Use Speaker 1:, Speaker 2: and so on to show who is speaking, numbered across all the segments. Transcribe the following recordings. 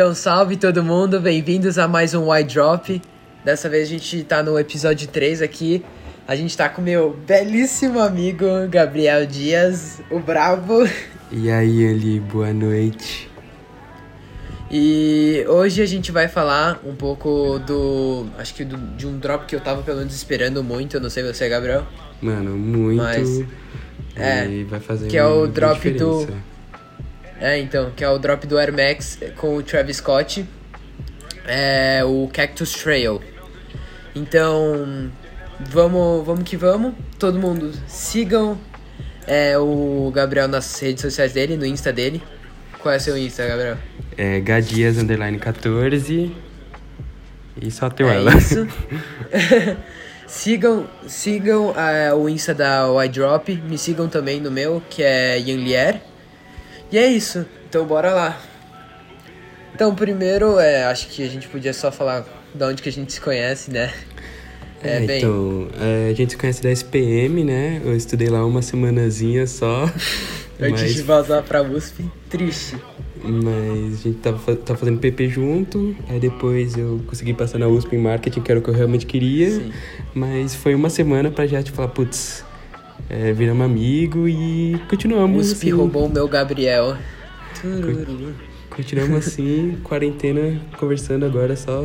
Speaker 1: Então, salve todo mundo, bem-vindos a mais um Wide Drop. Dessa vez a gente tá no episódio 3 aqui. A gente tá com meu belíssimo amigo Gabriel Dias, o Bravo.
Speaker 2: E aí, Eli, boa noite.
Speaker 1: E hoje a gente vai falar um pouco do. Acho que do, de um drop que eu tava pelo menos esperando muito. Eu não sei você, Gabriel.
Speaker 2: Mano, muito.
Speaker 1: Mas, é,
Speaker 2: vai fazer
Speaker 1: que é o drop do-
Speaker 2: diferença.
Speaker 1: É, então, que é o drop do Air Max com o Travis Scott. É o Cactus Trail. Então, vamos, vamos que vamos. Todo mundo sigam é, o Gabriel nas redes sociais dele, no Insta dele. Qual é o seu Insta, Gabriel?
Speaker 2: É Gadias Underline 14. E só teu
Speaker 1: é
Speaker 2: ela.
Speaker 1: isso. sigam sigam é, o Insta da Y-Drop. Me sigam também no meu, que é Yanlier. E é isso. Então bora lá. Então, primeiro, é, acho que a gente podia só falar de onde que a gente se conhece, né?
Speaker 2: É,
Speaker 1: É, bem,
Speaker 2: então, é, a gente se conhece da SPM, né? Eu estudei lá uma semanazinha só.
Speaker 1: antes
Speaker 2: mas,
Speaker 1: de vazar pra USP, triste.
Speaker 2: mas a gente tava, tava fazendo PP junto. Aí depois eu consegui passar na USP em marketing, que era o que eu realmente queria.
Speaker 1: Sim.
Speaker 2: Mas foi uma semana pra já te falar, putz, é, viramos amigo e continuamos.
Speaker 1: USP
Speaker 2: assim,
Speaker 1: roubou o meu Gabriel. Tururu.
Speaker 2: Continuamos assim, quarentena, conversando agora, só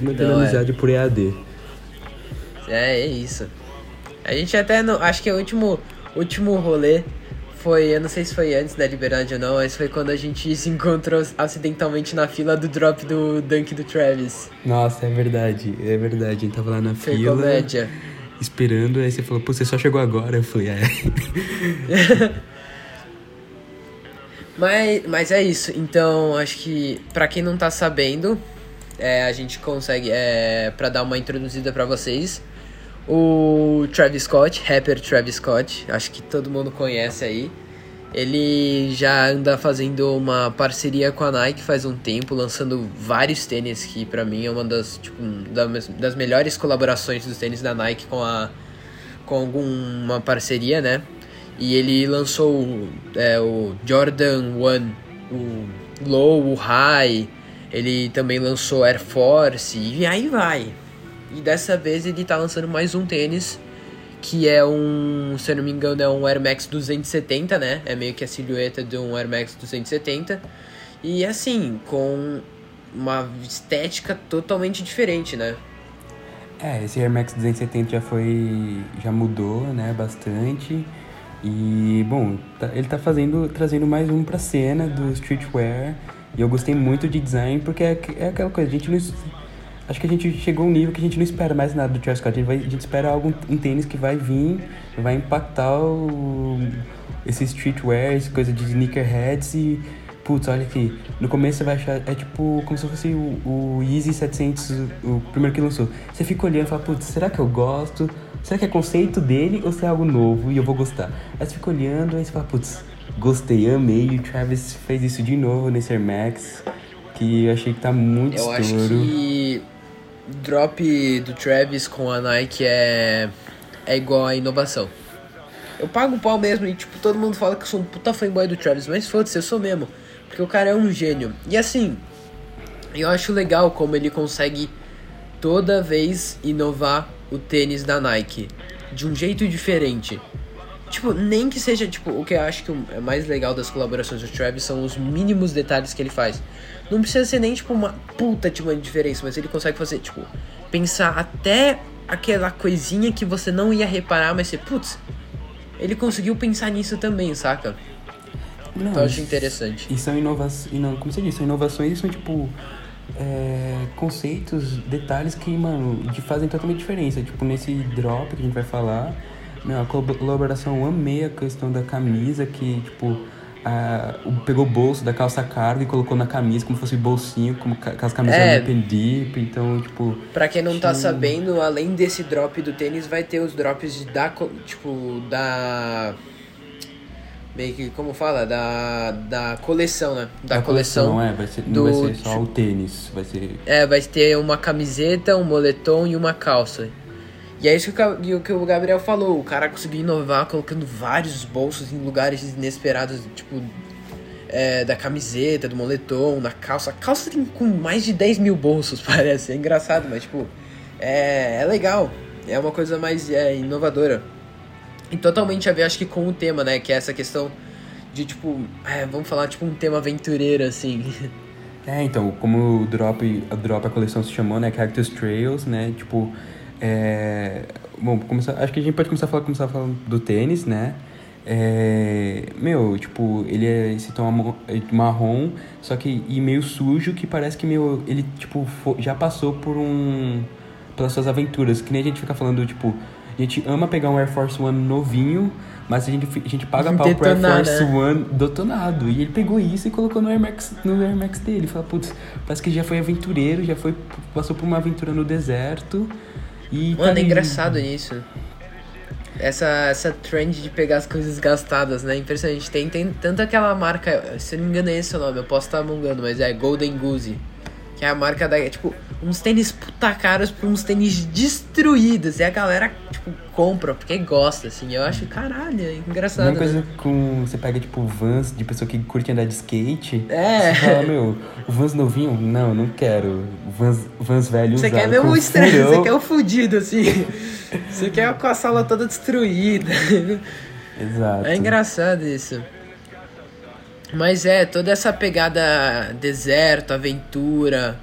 Speaker 2: mantendo
Speaker 1: é.
Speaker 2: amizade por EAD.
Speaker 1: É, é isso. A gente até não. Acho que o último, último rolê foi. Eu não sei se foi antes da liberdade ou não, mas foi quando a gente se encontrou acidentalmente na fila do drop do Dunk do Travis.
Speaker 2: Nossa, é verdade, é verdade. A gente tava lá na
Speaker 1: Foi
Speaker 2: fila,
Speaker 1: comédia.
Speaker 2: Esperando, aí você falou, pô, você só chegou agora. Eu falei, é.
Speaker 1: Mas, mas é isso. Então, acho que pra quem não tá sabendo, é, a gente consegue, é, pra dar uma introduzida pra vocês, o Travis Scott, rapper Travis Scott, acho que todo mundo conhece aí. Ele já anda fazendo uma parceria com a Nike faz um tempo, lançando vários tênis que pra mim é uma das, tipo, das, melhores colaborações dos tênis da Nike com a com alguma parceria, né? E ele lançou é, o Jordan 1, o Low, o High. Ele também lançou Air Force e aí vai. E dessa vez ele tá lançando mais um tênis que é um, se eu não me engano, é um Air Max 270, né? É meio que a silhueta de um Air Max 270. E assim, com uma estética totalmente diferente, né?
Speaker 2: É, esse Air Max 270 já foi. já mudou, né, bastante. E, bom, tá- ele tá fazendo, trazendo mais um pra cena do streetwear. E eu gostei muito de design, porque é, é aquela coisa, a gente não. Acho que a gente chegou a um nível que a gente não espera mais nada do Travis Scott. A gente, vai- a gente espera algo, um tênis que vai vir, vai impactar o, esse streetwear, essa coisa de sneakerheads e. Putz, olha aqui. No começo você vai achar. É tipo como se fosse o, o Yeezy 700, o primeiro que lançou. Você fica olhando e fala, putz, será que eu gosto? Será que é conceito dele ou se é algo novo e eu vou gostar? Aí você fica olhando e você fala, putz, gostei, amei. E o Travis fez isso de novo nesse Air Max, que eu achei que tá muito
Speaker 1: Eu acho
Speaker 2: estouro.
Speaker 1: que drop do Travis com a Nike é, é igual a inovação. Eu pago o pau mesmo e, tipo, todo mundo fala que eu sou um puta fanboy do Travis, mas foda-se, eu sou mesmo. Porque o cara é um gênio. E assim, eu acho legal como ele consegue toda vez inovar o tênis da Nike de um jeito diferente. Tipo, nem que seja, tipo, o que eu acho que o- é mais legal das colaborações do Travis são os mínimos detalhes que ele faz. Não precisa ser nem, tipo, uma puta de uma diferença, mas ele consegue fazer, tipo, pensar até aquela coisinha que você não ia reparar, mas você, putz, ele conseguiu pensar nisso também, saca?
Speaker 2: Não,
Speaker 1: Então eu acho interessante.
Speaker 2: E são inovações, não, como você disse, são inovações são tipo é, conceitos, detalhes que, mano, fazem totalmente diferença. Tipo, nesse drop que a gente vai falar, meu, a colaboração, eu amei a questão da camisa, que, tipo, a, pegou o bolso da calça cargo e colocou na camisa como se fosse bolsinho, como ca- aquelas camisas
Speaker 1: É.
Speaker 2: Open Deep, então, tipo...
Speaker 1: Pra quem não tá
Speaker 2: Sim.
Speaker 1: sabendo, além desse drop do tênis, vai ter os drops da, co- tipo, da... Meio que, como fala? Da, da coleção, né? Da
Speaker 2: a
Speaker 1: coleção.
Speaker 2: é, vai ser,
Speaker 1: do,
Speaker 2: não vai ser só
Speaker 1: tipo-
Speaker 2: o tênis, vai ser...
Speaker 1: É, vai ter uma camiseta, um moletom e uma calça. E é isso que o, que o Gabriel falou, o cara conseguiu inovar colocando vários bolsos em lugares inesperados, tipo... é, da camiseta, do moletom, da calça. A calça tem com mais de 10 mil bolsos, parece. É engraçado, mas tipo, é, é legal. É uma coisa mais é, inovadora. E totalmente a ver, acho que com o tema, né? Que é essa questão de tipo, é, vamos falar tipo um tema aventureiro, assim.
Speaker 2: É, então, como o Drop, a Drop, a coleção se chamou, né? Cactus Trails, né? Tipo, é... Bom, começar, acho que a gente pode começar a falar, começar falando do tênis, né? É, meu, tipo, ele é esse tom marrom, só que e meio sujo, que parece que meu, ele tipo já passou por um pelas suas aventuras, que nem a gente fica falando, tipo, a gente ama pegar um Air Force One novinho, mas a gente, a gente paga pau pro Air Force? One detonado. E ele pegou isso e colocou no Air Max, no Air Max dele. Fala, putz, parece que já foi aventureiro, já foi. Passou por uma aventura no deserto. E
Speaker 1: Mano, tá é engraçado isso. Essa, essa trend de pegar as coisas gastadas, né? Impressionante. Tem, tem tanto aquela marca, se não me engano é esse o nome, eu posso estar mangando, mas é Golden Goose. Que é a marca da. Tipo, uns tênis puta caros por uns tênis destruídos. E a galera, tipo, compra porque gosta, assim. Eu acho, caralho, é engraçado.
Speaker 2: Uma coisa né? com. Você pega, tipo, Vans de pessoa que curte andar de skate.
Speaker 1: É.
Speaker 2: Você fala, meu, Vans novinho? Não, não quero. Vans, Vans velho
Speaker 1: Você quer mesmo o estranho, você quer o fudido, assim. você quer com a sala toda destruída.
Speaker 2: Exato.
Speaker 1: É engraçado isso. Mas é, toda essa pegada deserto, aventura.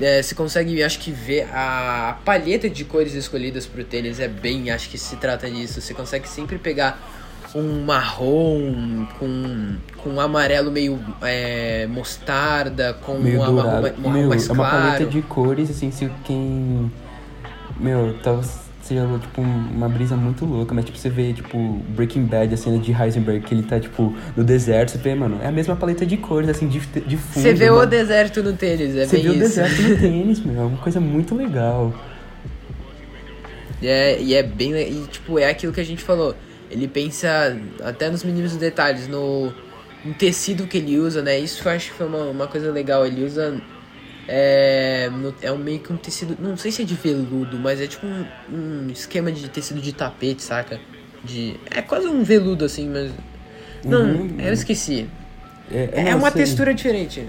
Speaker 1: É, você consegue, acho que, ver a palheta de cores escolhidas pro tênis é bem, acho que se trata disso. Você consegue sempre pegar um marrom com, com um amarelo meio é, mostarda, com
Speaker 2: meio
Speaker 1: um
Speaker 2: marrom,
Speaker 1: marrom mais
Speaker 2: claro. É uma paleta de cores, assim, se quem. Meu, tá seja, tipo, uma brisa muito louca, mas, tipo, você vê, tipo, Breaking Bad, a cena de Heisenberg, que ele tá, tipo, no deserto, você vê, mano, é a mesma paleta de cores, assim, de, de fundo.
Speaker 1: Você vê o deserto no tênis, é
Speaker 2: Você
Speaker 1: vê
Speaker 2: isso. o deserto no tênis, meu, é uma coisa muito legal.
Speaker 1: E é, e é bem, e, tipo, é aquilo que a gente falou, ele pensa até nos mínimos detalhes, no, no tecido que ele usa, né, isso eu acho que foi uma, uma coisa legal, ele usa é, é um meio que um tecido. Não sei se é de veludo, mas é tipo um, um esquema de tecido de tapete, saca? De, é quase um veludo assim, mas. Não, uhum, eu esqueci. É, é uma sei. textura diferente.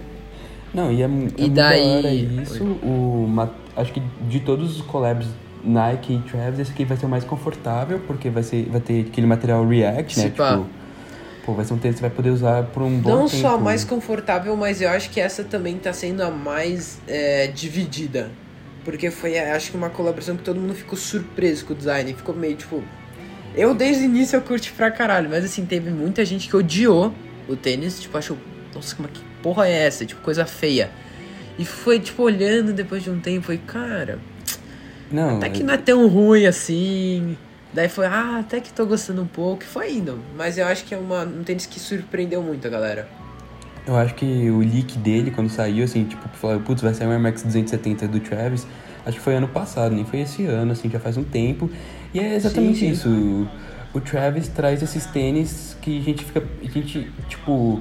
Speaker 2: Não, e é, é e daí... isso. O, acho que de todos os collabs Nike e Travis, esse aqui vai ser o mais confortável, porque vai, ser, vai ter aquele material React, né? Tipo, Pô, vai ser um tênis que você vai poder usar por um bom
Speaker 1: Não
Speaker 2: tempo.
Speaker 1: só a mais confortável, mas eu acho que essa também tá sendo a mais é, dividida. Porque foi, acho que uma colaboração que todo mundo ficou surpreso com o design. Ficou meio tipo. Eu desde o início eu curti pra caralho, mas assim, teve muita gente que odiou o tênis. Tipo, achou. Nossa, como que porra é essa? Tipo, coisa feia. E foi, tipo, olhando depois de um tempo, foi, cara.
Speaker 2: Não.
Speaker 1: Até que não é tão ruim assim. Daí foi, ah, até que tô gostando um pouco. E foi indo. Mas eu acho que é uma, um tênis que surpreendeu muito a galera.
Speaker 2: Eu acho que o leak dele, quando saiu, assim, tipo, falou, putz, vai sair um Air Max 270 do Travis. Acho que foi ano passado, nem foi esse ano, assim, já faz um tempo. E é exatamente sim, sim. isso. O Travis traz esses tênis que a gente fica. A gente, tipo.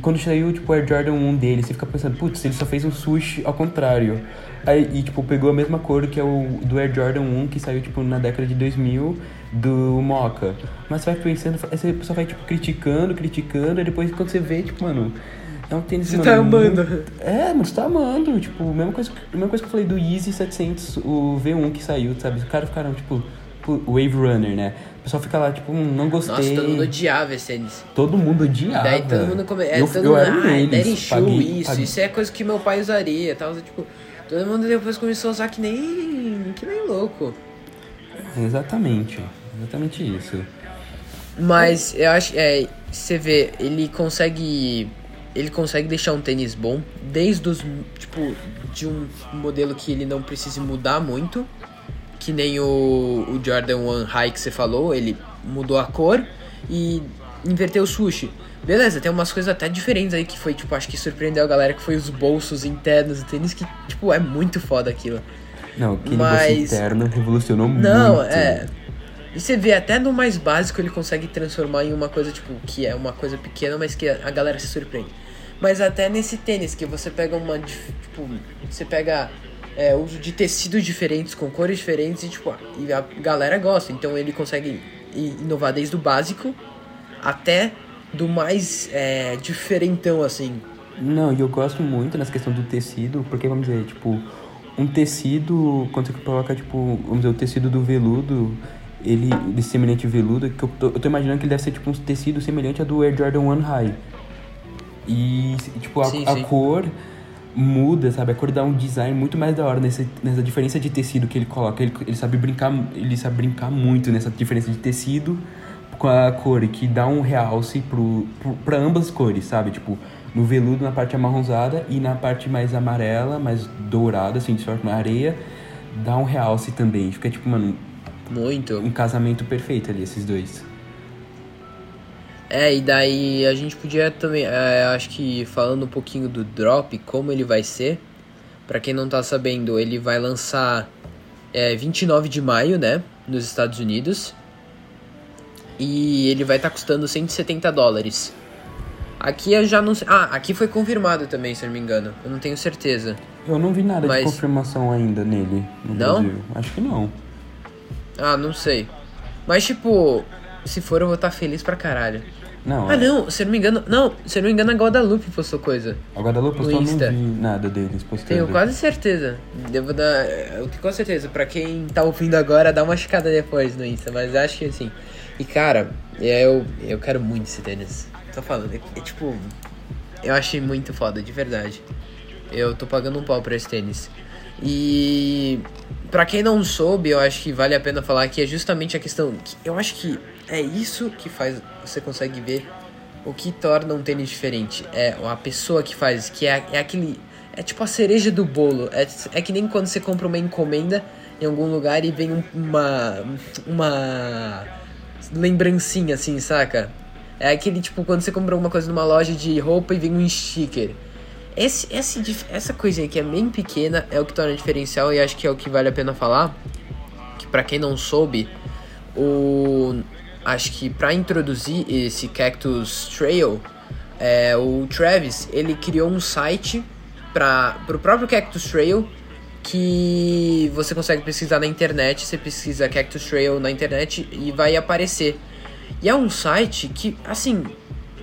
Speaker 2: Quando saiu, tipo, o Air Jordan 1 dele, você fica pensando, putz, ele só fez um sushi ao contrário. Aí, e, tipo, pegou a mesma cor que é o do Air Jordan 1, que saiu, tipo, na década de 2000, do Mocha. Mas você vai pensando, você só vai, tipo, criticando, criticando, e depois quando você vê, tipo, mano... É um tênis,
Speaker 1: Você
Speaker 2: mano,
Speaker 1: tá amando.
Speaker 2: Muito... É, mano, você tá amando. Tipo, mesma coisa, mesma coisa que eu falei do Easy 700, o V1 que saiu, sabe? Os caras ficaram, tipo, Wave Runner, né? O pessoal fica lá, tipo, hum, não gostei.
Speaker 1: Nossa, todo mundo odiava esse tênis.
Speaker 2: Todo mundo odiava.
Speaker 1: Daí todo mundo come... é,
Speaker 2: eu,
Speaker 1: todo
Speaker 2: eu
Speaker 1: mundo,
Speaker 2: era um
Speaker 1: ah,
Speaker 2: deles.
Speaker 1: Shoe,
Speaker 2: paguei,
Speaker 1: isso,
Speaker 2: paguei.
Speaker 1: isso é coisa que meu pai usaria, tal, tipo... Todo mundo depois começou a usar que nem. que nem louco.
Speaker 2: Exatamente. Exatamente isso.
Speaker 1: Mas eu acho. É, você vê, ele consegue. Ele consegue deixar um tênis bom. Desde os. Tipo, de um modelo que ele não precise mudar muito. Que nem o, o Jordan 1 High que você falou. Ele mudou a cor e inverteu o sushi. Beleza, tem umas coisas até diferentes aí que foi, tipo, acho que surpreendeu a galera, que foi os bolsos internos do tênis, que, tipo, é muito foda aquilo.
Speaker 2: Não, aquele
Speaker 1: Mas...
Speaker 2: bolso interno revolucionou
Speaker 1: Não,
Speaker 2: muito.
Speaker 1: Não, é. E você vê, até no mais básico ele consegue transformar em uma coisa, tipo, que é uma coisa pequena, mas que a galera se surpreende. Mas até nesse tênis, que você pega uma. Tipo, você pega é, uso de tecidos diferentes, com cores diferentes, e tipo, e a galera gosta. Então ele consegue inovar desde o básico até do mais é, diferentão, assim.
Speaker 2: Não, e eu gosto muito nessa questão do tecido, porque, vamos dizer, tipo, um tecido, quando você coloca, tipo, vamos dizer, o tecido do veludo, ele, desse semelhante veludo, que eu tô, eu tô imaginando que ele deve ser, tipo, um tecido semelhante ao do Air Jordan 1 High. E, tipo, a,
Speaker 1: Sim,
Speaker 2: a
Speaker 1: sim.
Speaker 2: cor muda, sabe? A cor dá um design muito mais da hora nessa, nessa diferença de tecido que ele coloca. Ele, ele sabe brincar, ele sabe brincar muito nessa diferença de tecido com a cor, que dá um realce pro, pro, pra ambas cores, sabe? Tipo, no veludo na parte amarronzada e na parte mais amarela, mais dourada, assim, de sorte na areia, dá um realce também. Fica tipo, mano,
Speaker 1: Muito.
Speaker 2: um casamento perfeito ali, esses dois.
Speaker 1: É, e daí a gente podia também, é, acho que falando um pouquinho do drop, como ele vai ser. Pra quem não tá sabendo, ele vai lançar é, 29 de maio, né? Nos Estados Unidos. E ele vai estar custando 170 dólares. Aqui eu já não sei. Ah, aqui foi confirmado também, se eu não me engano. Eu não tenho certeza.
Speaker 2: Eu não vi nada
Speaker 1: Mas-
Speaker 2: de confirmação ainda nele no
Speaker 1: Não?
Speaker 2: Brasil. Acho que não.
Speaker 1: Ah, não sei. Mas tipo, se for eu vou estar feliz pra caralho.
Speaker 2: Não,
Speaker 1: Ah
Speaker 2: é.
Speaker 1: não, se eu não me engano. Não, se eu não me engano, a Guadalupe postou coisa.
Speaker 2: A Guadalupe
Speaker 1: No
Speaker 2: postou, não vi nada deles postando.
Speaker 1: Tenho quase certeza. Devo dar. Eu tenho quase certeza. Pra quem tá ouvindo agora, dá uma checada depois no Insta. Mas acho que assim. E cara, eu, eu quero muito esse tênis. Tô falando. É, é tipo. Eu achei muito foda, de verdade. Eu tô pagando um pau pra esse tênis. E. Pra quem não soube, eu acho que vale a pena falar que é justamente a questão. que eu acho que é isso que faz. Você consegue ver o que torna um tênis diferente. É a pessoa que faz, que é, é aquele. É tipo a cereja do bolo. É, é que nem quando você compra uma encomenda em algum lugar e vem um- uma. Uma. Lembrancinha assim, saca? É aquele tipo quando você compra alguma coisa numa loja de roupa e vem um sticker. Esse, esse, essa coisinha que é bem pequena é o que torna diferencial e acho que é o que vale a pena falar. Que pra quem não soube, o acho que pra introduzir esse Cactus Trail, é, o Travis ele criou um site para pro próprio Cactus Trail que você consegue pesquisar na internet. Você pesquisa Cactus Trail na internet e vai aparecer. E é um site que, assim,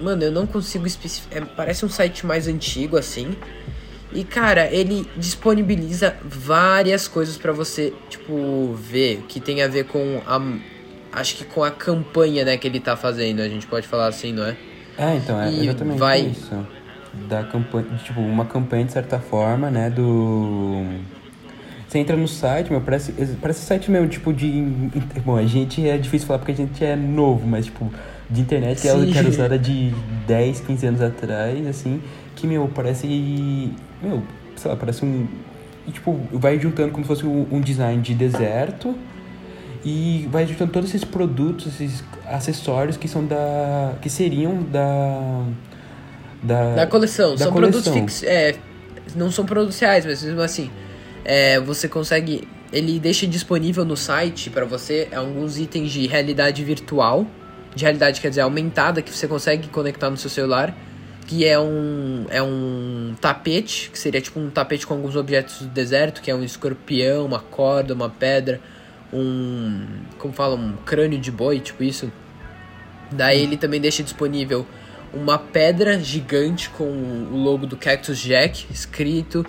Speaker 1: mano, eu não consigo especificar. parece um site mais antigo, assim. E, cara, ele disponibiliza várias coisas pra você, tipo, ver. Que tem a ver com a. Acho que com a campanha, né, que ele tá fazendo. A gente pode falar assim, não é?
Speaker 2: É, então, é
Speaker 1: E
Speaker 2: exatamente
Speaker 1: vai-
Speaker 2: isso. Da campanha, tipo, uma campanha de certa forma, né, do... Você entra no site, meu, parece, parece site mesmo, tipo, de... Bom, a gente é difícil falar porque a gente é novo, mas, tipo, de internet que é
Speaker 1: Sim.
Speaker 2: que era usada de 10, 15 anos atrás, assim, que, meu, parece... Meu, sei lá, parece um... tipo, vai juntando como se fosse um, um design de deserto e vai juntando todos esses produtos, esses acessórios que são da... que seriam da... Da,
Speaker 1: Da coleção.
Speaker 2: da
Speaker 1: são
Speaker 2: coleção.
Speaker 1: produtos fixos. É, não são produtos reais, mas mesmo assim. É, você consegue. Ele deixa disponível no site pra você alguns itens de realidade virtual. De realidade, quer dizer, aumentada, que você consegue conectar no seu celular. Que é um, é um tapete, que seria tipo um tapete com alguns objetos do deserto, que é um escorpião, uma corda, uma pedra, um. Como fala? Um crânio de boi, tipo isso. Daí ele também deixa disponível uma pedra gigante com o logo do Cactus Jack escrito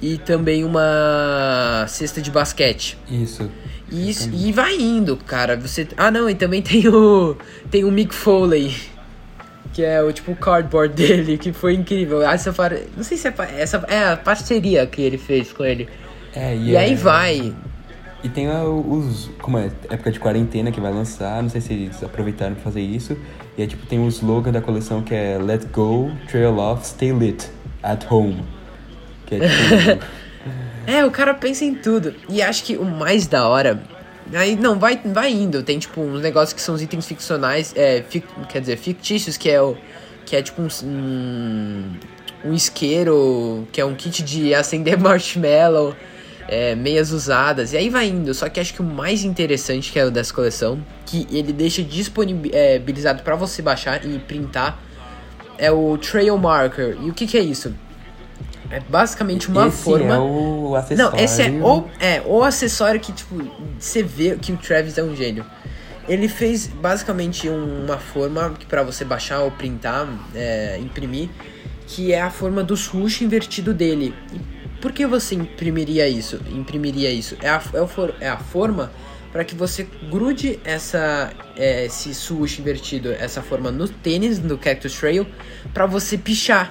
Speaker 1: e também uma cesta de basquete.
Speaker 2: Isso.
Speaker 1: E, isso, e vai indo, cara. Você Ah, não, e também tem o tem o Mick Foley, que é o tipo cardboard dele, que foi incrível. Essa par- não sei se é essa é a parceria que ele fez com ele.
Speaker 2: É,
Speaker 1: E,
Speaker 2: é-
Speaker 1: aí vai.
Speaker 2: E tem a- os. Como é? Época de quarentena que vai lançar, não sei se eles aproveitaram pra fazer isso. E aí, tipo, tem o slogan da coleção que é Let Go, Trail Off, Stay Lit, at Home. Que é tipo.
Speaker 1: É, o cara pensa em tudo. E acho que o mais da hora. Aí, não, vai, vai indo. Tem, tipo, uns negócios que são os itens ficcionais. É, fic- quer dizer, fictícios, que é o. Que é tipo um, um. um isqueiro, que é um kit de acender marshmallow. É, meias usadas. E aí vai indo. Só que acho que o mais interessante que é o dessa coleção, que ele deixa disponibilizado pra você baixar e printar, é o Trail Marker. E o que, que é isso? É basicamente uma
Speaker 2: esse
Speaker 1: forma.
Speaker 2: é o acessório.
Speaker 1: Não, esse é o, é o acessório que, tipo, você vê que o Travis é um gênio. Ele fez basicamente uma forma que para você baixar ou printar, é, imprimir, que é a forma do swoosh invertido dele. E por que você imprimiria isso? Imprimiria isso? É a, é o for, é a forma para que você grude essa é, esse swoosh invertido, essa forma no tênis do Cactus Trail, para você pichar.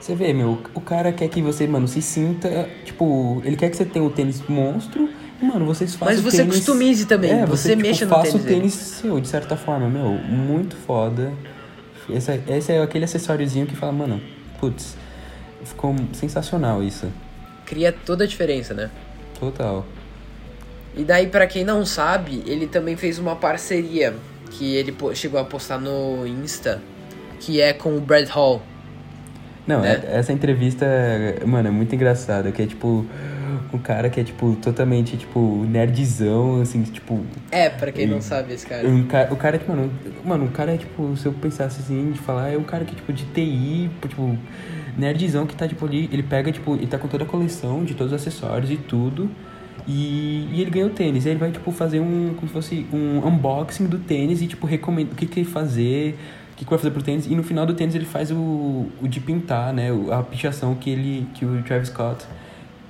Speaker 2: Você vê, meu, o cara quer que você, mano, se sinta, tipo, ele quer que você tenha o tênis monstro Mano, vocês fazem
Speaker 1: Mas você
Speaker 2: tênis...
Speaker 1: customize também, é, você, você tipo, mexa no
Speaker 2: faça
Speaker 1: tênis.
Speaker 2: o tênis seu, de certa forma, meu, muito foda. Esse, é, esse é aquele acessóriozinho que fala, mano, putz, ficou sensacional isso.
Speaker 1: Cria toda a diferença, né?
Speaker 2: Total.
Speaker 1: E daí, para quem não sabe, ele também fez uma parceria que ele chegou a postar no Insta, que é com o Brad Hall.
Speaker 2: Não, né? É, essa entrevista, mano, é muito engraçada, que é tipo um cara que é, tipo, totalmente, tipo, nerdzão, assim, tipo...
Speaker 1: É, pra quem não sabe esse cara.
Speaker 2: Um cara o cara, tipo, mano, mano, o cara é, tipo, se eu pensasse assim, de falar, é um cara que, tipo, de TI, tipo, nerdzão que tá, tipo, ali, ele pega, tipo, ele tá com toda a coleção de todos os acessórios e tudo, e, e ele ganhou o tênis. Aí ele vai, tipo, fazer um, como se fosse um unboxing do tênis e, tipo, recomenda o que que ele fazer, o que, que vai fazer pro tênis. E no final do tênis ele faz o, o de pintar, né? A pichação que ele, que o Travis Scott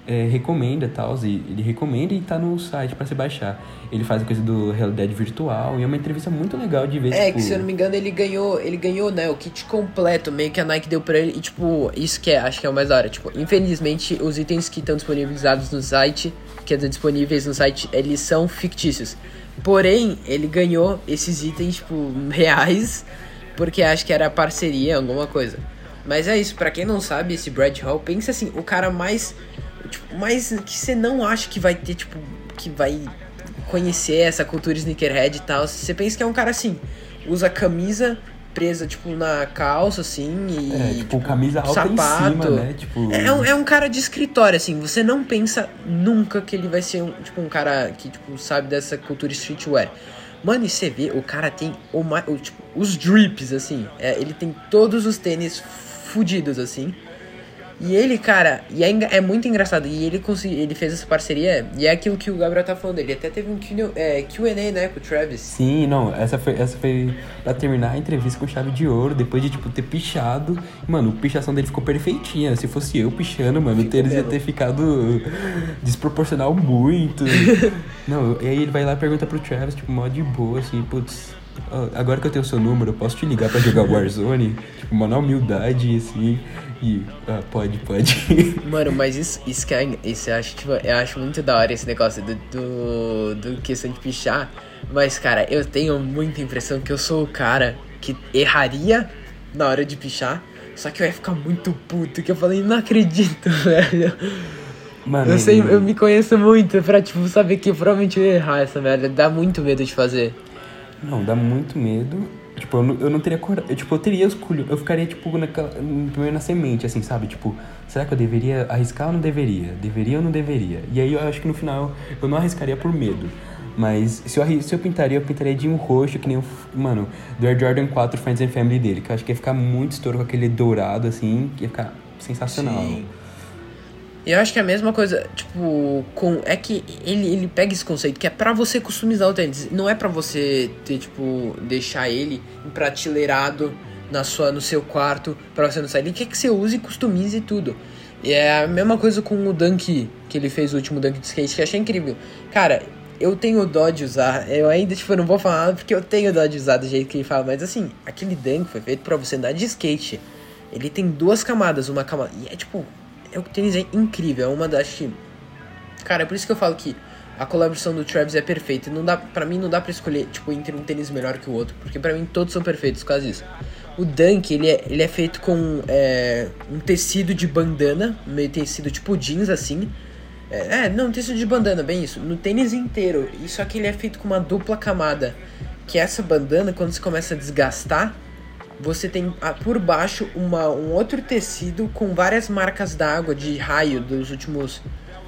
Speaker 2: é, recomenda tal, ele recomenda e tá no site para se baixar. Ele faz a coisa do realidade virtual e é uma entrevista muito legal de ver.
Speaker 1: É,
Speaker 2: tipo...
Speaker 1: que se eu não me engano ele ganhou, ele ganhou, né, o kit completo, meio que a Nike deu pra ele e tipo, isso que é, acho que é o mais da hora. Tipo, infelizmente os itens que estão disponibilizados no site, que estão disponíveis no site, eles são fictícios. Porém, ele ganhou esses itens, tipo, reais, porque acho que era parceria, alguma coisa. Mas é isso, para quem não sabe, esse Brad Hall, pensa assim, o cara mais Tipo, mas que você não acha que vai ter, tipo, que vai conhecer essa cultura sneakerhead e tal. Você pensa que é um cara assim, usa camisa presa, tipo, na calça, assim, e.
Speaker 2: É, tipo, tipo camisa alta sapato. em cima, né? Tipo...
Speaker 1: É, um, é um cara de escritório, assim. Você não pensa nunca que ele vai ser, um, tipo, um cara que, tipo, sabe dessa cultura streetwear. Mano, e você vê, o cara tem o, o, tipo, os drips, assim. É, ele tem todos os tênis fudidos, assim. E ele, cara, e é, é muito engraçado. E ele consegui, ele fez essa parceria, e é aquilo que o Gabriel tá falando. Ele até teve um QA, é, né, com o Travis.
Speaker 2: Sim, não, essa foi, essa foi pra terminar a entrevista com chave de ouro, depois de, tipo, ter pichado. Mano, a pichação dele ficou perfeitinha. Se fosse eu pichando, mano, o ia ter ficado desproporcional muito. não, e aí ele vai lá e pergunta pro Travis, tipo, mó de boa, assim, putz. Agora que eu tenho o seu número, eu posso te ligar para jogar Warzone? tipo, uma humildade, assim. E, ah, pode, pode.
Speaker 1: Mano, mas isso, isso que é, isso eu acho, tipo, eu acho muito da hora esse negócio do, do, do questão de pichar. Mas, cara, eu tenho muita impressão que eu sou o cara que erraria na hora de pichar. Só que eu ia ficar muito puto, que eu falei, não acredito, velho. Mano, eu sei, eu me conheço muito pra, tipo, saber que provavelmente eu ia errar essa merda. Dá muito medo de fazer.
Speaker 2: Não, dá muito medo. Tipo, eu não, eu não teria coragem. Tipo, eu teria escolho. Eu ficaria, tipo, primeiro na semente, assim, sabe? Tipo, será que eu deveria arriscar ou não deveria? Deveria ou não deveria? E aí eu acho que no final eu não arriscaria por medo. Mas se eu, se eu pintaria, eu pintaria de um roxo, que nem o. Mano, do Air Jordan 4 Friends and Family dele, que eu acho que ia ficar muito estouro com aquele dourado, assim, ia ficar sensacional. Sim.
Speaker 1: Eu acho que é a mesma coisa, tipo, com é que ele, ele pega esse conceito que é para você customizar o tênis, não é para você ter tipo deixar ele empratelheirado na sua no seu quarto para você não sair. Ele quer que você use e customize tudo. E é a mesma coisa com o Dunk que ele fez o último Dunk de skate, que eu achei incrível. Cara, eu tenho dó de usar. Eu ainda, tipo, não vou falar porque eu tenho dó de usar do jeito que ele fala. Mas assim, aquele Dunk foi feito para você andar de skate. Ele tem duas camadas, uma camada. E é tipo, é o tênis é incrível, é uma das. Cara, é por isso que eu falo que a colaboração do Travis é perfeita. Não dá, pra mim não dá pra escolher, tipo, entre um tênis melhor que o outro. Porque pra mim todos são perfeitos, quase isso. O Dunk, ele é, ele é feito com é, um tecido de bandana, meio tecido tipo jeans assim. É, é, não, tecido de bandana, bem isso. No tênis inteiro. Só que ele é feito com uma dupla camada. Que essa bandana, quando você começa a desgastar, você tem ah, por baixo uma, um outro tecido com várias marcas d'água de raio dos últimos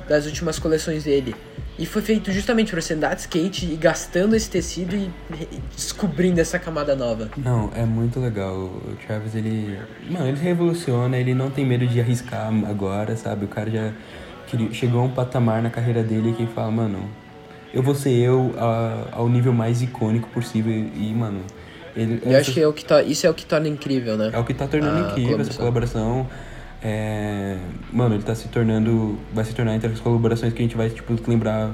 Speaker 1: das últimas coleções dele. E foi feito justamente para você andar de skate e gastando esse tecido e descobrindo essa camada nova.
Speaker 2: Não, é muito legal. O Travis, ele. Mano, ele revoluciona, ele não tem medo de arriscar agora, sabe? O cara já chegou a um patamar na carreira dele que fala, mano, eu vou ser eu a- ao nível mais icônico possível. E, mano, ele.
Speaker 1: Eu acho que é o que to- isso é o que torna incrível, né?
Speaker 2: É o que tá tornando
Speaker 1: A
Speaker 2: incrível essa colaboração. É, Mano, ele tá se tornando. Vai se tornar entre as colaborações que a gente vai, tipo, lembrar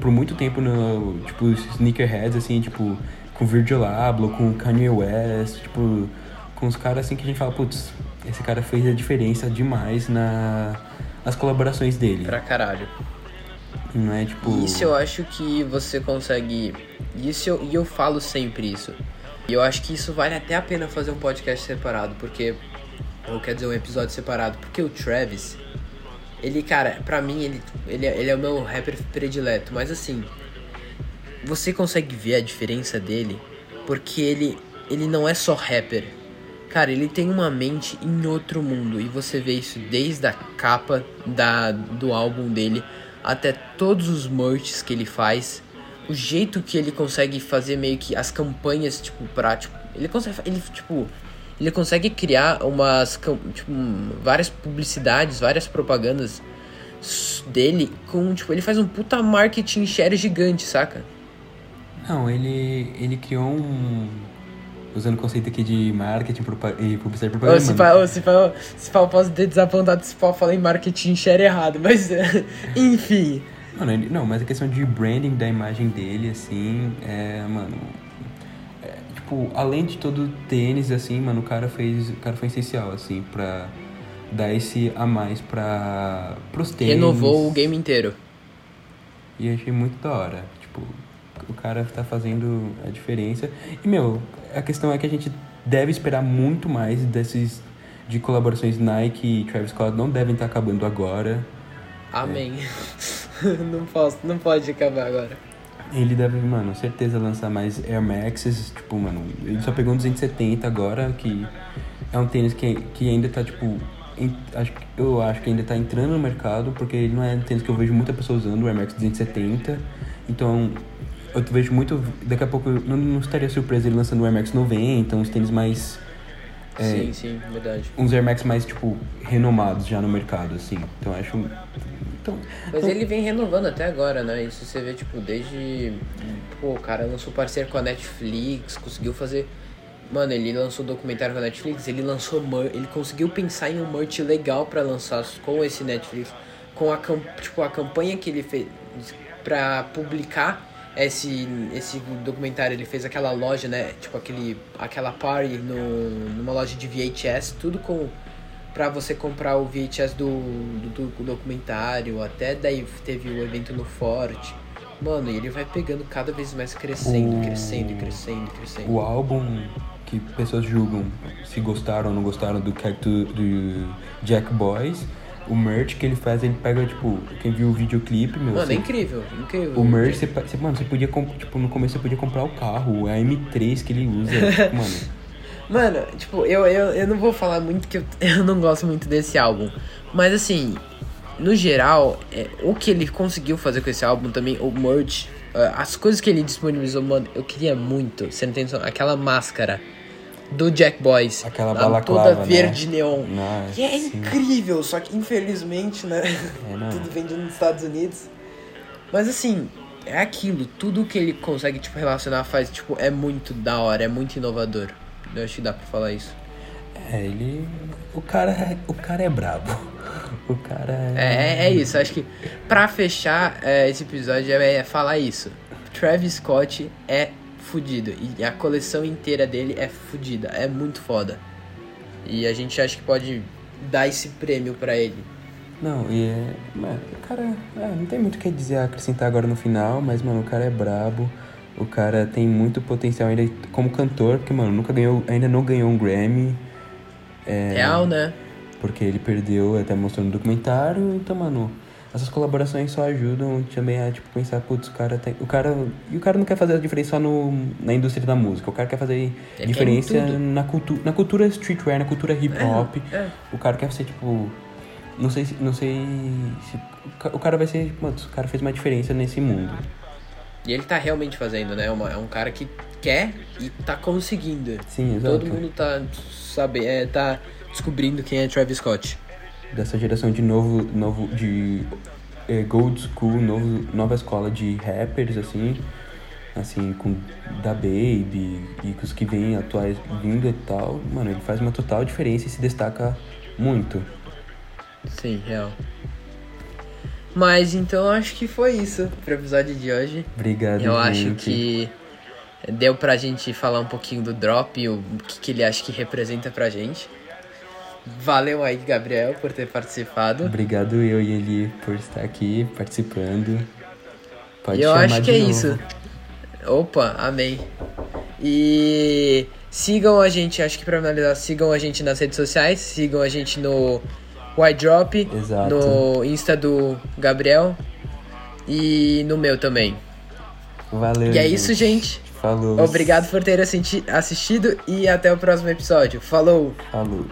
Speaker 2: por muito tempo no. Tipo, sneakerheads, assim, tipo, com Virgil Abloh, com Kanye West, tipo, com os caras assim que a gente fala, putz, esse cara fez a diferença demais na, nas colaborações dele.
Speaker 1: Pra caralho.
Speaker 2: Não é tipo.
Speaker 1: Isso eu acho que você consegue. Isso eu, e eu falo sempre isso. E eu acho que isso vale até a pena fazer um podcast separado, porque. Ou quer dizer, um episódio separado. Porque o Travis, ele, cara, pra mim, ele, ele, ele é o meu rapper predileto. Mas assim, você consegue ver a diferença dele, porque ele, ele não é só rapper. Cara, ele tem uma mente em outro mundo. E você vê isso desde a capa da, do álbum dele até todos os merches que ele faz. O jeito que ele consegue fazer meio que as campanhas, tipo, pra, tipo, ele consegue, ele, tipo, ele consegue criar umas, tipo, várias publicidades, várias propagandas dele com, tipo, ele faz um puta marketing share gigante, saca?
Speaker 2: Não, ele, ele criou um. Usando o conceito aqui de marketing e publicidade propaganda.
Speaker 1: se ô, se se posso ter desapontado se eu falei marketing share errado, mas enfim.
Speaker 2: Mano, ele, não, mas a questão de branding da imagem dele, assim, é, mano. é, tipo, além de todo o tênis, assim, mano, o cara fez. O cara foi essencial, assim, pra dar esse a mais pra. pros tênis.
Speaker 1: Renovou o game inteiro.
Speaker 2: E achei muito da hora. Tipo, o cara tá fazendo a diferença. E, meu, a questão é que a gente deve esperar muito mais desses. De colaborações Nike e Travis Scott não devem estar acabando agora.
Speaker 1: Amém. não posso, não pode acabar agora.
Speaker 2: Ele deve, mano, certeza lançar mais Air Maxes. Tipo, mano, ele só pegou um 270 agora, que é um tênis que, que ainda tá, tipo. em- acho, eu acho que ainda tá entrando no mercado, porque ele não é um tênis que eu vejo muita pessoa usando, o Air Max 270. Então, eu vejo muito. Daqui a pouco eu não, não estaria surpreso ele lançando o Air Max 90, uns tênis mais. É.
Speaker 1: Sim, sim, verdade.
Speaker 2: Uns Air Max mais, tipo, renomados já no mercado, assim. Então, eu acho. Então,
Speaker 1: Mas ele vem renovando até agora, né? Isso você vê, tipo, desde. Pô, o cara lançou parceiro com a Netflix, conseguiu fazer. Mano, ele lançou documentário com a Netflix, ele lançou ele conseguiu pensar em um merch legal pra lançar com esse Netflix, com a tipo a campanha que ele fez pra publicar esse esse documentário, ele fez aquela loja, né, tipo aquele aquela party no, numa loja de VHS, tudo com pra você comprar o VHS do, do, do documentário, até daí teve o evento no Forte. Mano, e ele vai pegando cada vez mais crescendo,
Speaker 2: O-
Speaker 1: crescendo, crescendo, crescendo.
Speaker 2: o álbum que pessoas julgam se gostaram ou não gostaram do, Cactu, do Jack Boys, o merch que ele faz, ele pega, tipo, quem viu o videoclipe, meu,
Speaker 1: Mano,
Speaker 2: você-
Speaker 1: é incrível, incrível.
Speaker 2: o merch, você, mano, você podia, tipo, no começo você podia comprar o carro, a M3 que ele usa, tipo, mano,
Speaker 1: Mano, tipo, eu, eu, eu não vou falar muito que eu, eu não gosto muito desse álbum. Mas assim, no geral, é, o que ele conseguiu fazer com esse álbum também, o merch, é, as coisas que ele disponibilizou, mano, eu queria muito. Você não tem noção? Aquela máscara do Jack Boys.
Speaker 2: Aquela
Speaker 1: lá,
Speaker 2: balaclava,
Speaker 1: Toda
Speaker 2: né?
Speaker 1: verde neon.
Speaker 2: Nossa,
Speaker 1: Que é
Speaker 2: sim.
Speaker 1: incrível, só que infelizmente, né?
Speaker 2: É,
Speaker 1: tudo vendido nos Estados Unidos. Mas assim, é aquilo, tudo que ele consegue, tipo, relacionar faz, tipo, é muito da hora, é muito inovador. Eu acho que dá pra falar isso.
Speaker 2: é, ele, o cara, é- o cara é brabo, o cara
Speaker 1: É, é, é isso, acho que pra fechar é, esse episódio é, é falar isso. Travis Scott é fudido e a coleção inteira dele é fudida, é muito foda. E a gente acha que pode dar esse prêmio pra ele.
Speaker 2: Não, e é. Mano, o cara. é, não tem muito o que dizer acrescentar agora no final, mas, mano, o cara é brabo. O cara tem muito potencial ainda como cantor, porque, mano, nunca ganhou, ainda não ganhou um Grammy. É,
Speaker 1: Real, né?
Speaker 2: Porque ele perdeu, até mostrou no documentário. Então, mano, essas colaborações só ajudam também a, tipo, pensar, putz, o cara tem. O cara. E o cara não quer fazer a diferença só no, na indústria da música. O cara quer fazer
Speaker 1: quer
Speaker 2: diferença
Speaker 1: tudo.
Speaker 2: na, cultu na cultura streetwear, na cultura hip hop.
Speaker 1: É.
Speaker 2: O cara quer ser, tipo. Não sei se. Não sei se o cara vai ser. Mano, o cara fez uma diferença nesse mundo.
Speaker 1: E ele tá realmente fazendo, né? Uma- é um cara que quer e tá conseguindo.
Speaker 2: Sim, exato.
Speaker 1: Todo mundo tá, sabe, é, tá descobrindo quem é Travis Scott.
Speaker 2: Dessa geração de novo. novo de é, Gold School, novo, nova escola de rappers, assim, assim, com da Baby e com os que vêm atuais vindo e tal, mano, ele faz uma total diferença e se destaca muito.
Speaker 1: Sim, real. Mas então acho que foi isso pro episódio de hoje.
Speaker 2: Obrigado,
Speaker 1: Eu acho
Speaker 2: gente.
Speaker 1: que deu pra gente falar um pouquinho do drop e o que, que ele acha que representa pra gente. Valeu aí, Gabriel, por ter participado.
Speaker 2: Obrigado eu e ele por estar aqui participando. Pode
Speaker 1: E eu
Speaker 2: chamar
Speaker 1: acho que é
Speaker 2: novo.
Speaker 1: isso. Opa, amém. E sigam a gente, acho que pra finalizar, sigam a gente nas redes sociais, sigam a gente no White Drop,
Speaker 2: Exato.
Speaker 1: no Insta do Gabriel e no meu também.
Speaker 2: Valeu.
Speaker 1: E é isso, gente.
Speaker 2: Falou.
Speaker 1: Obrigado por ter assisti- assistido e até o próximo episódio. Falou!
Speaker 2: Falou.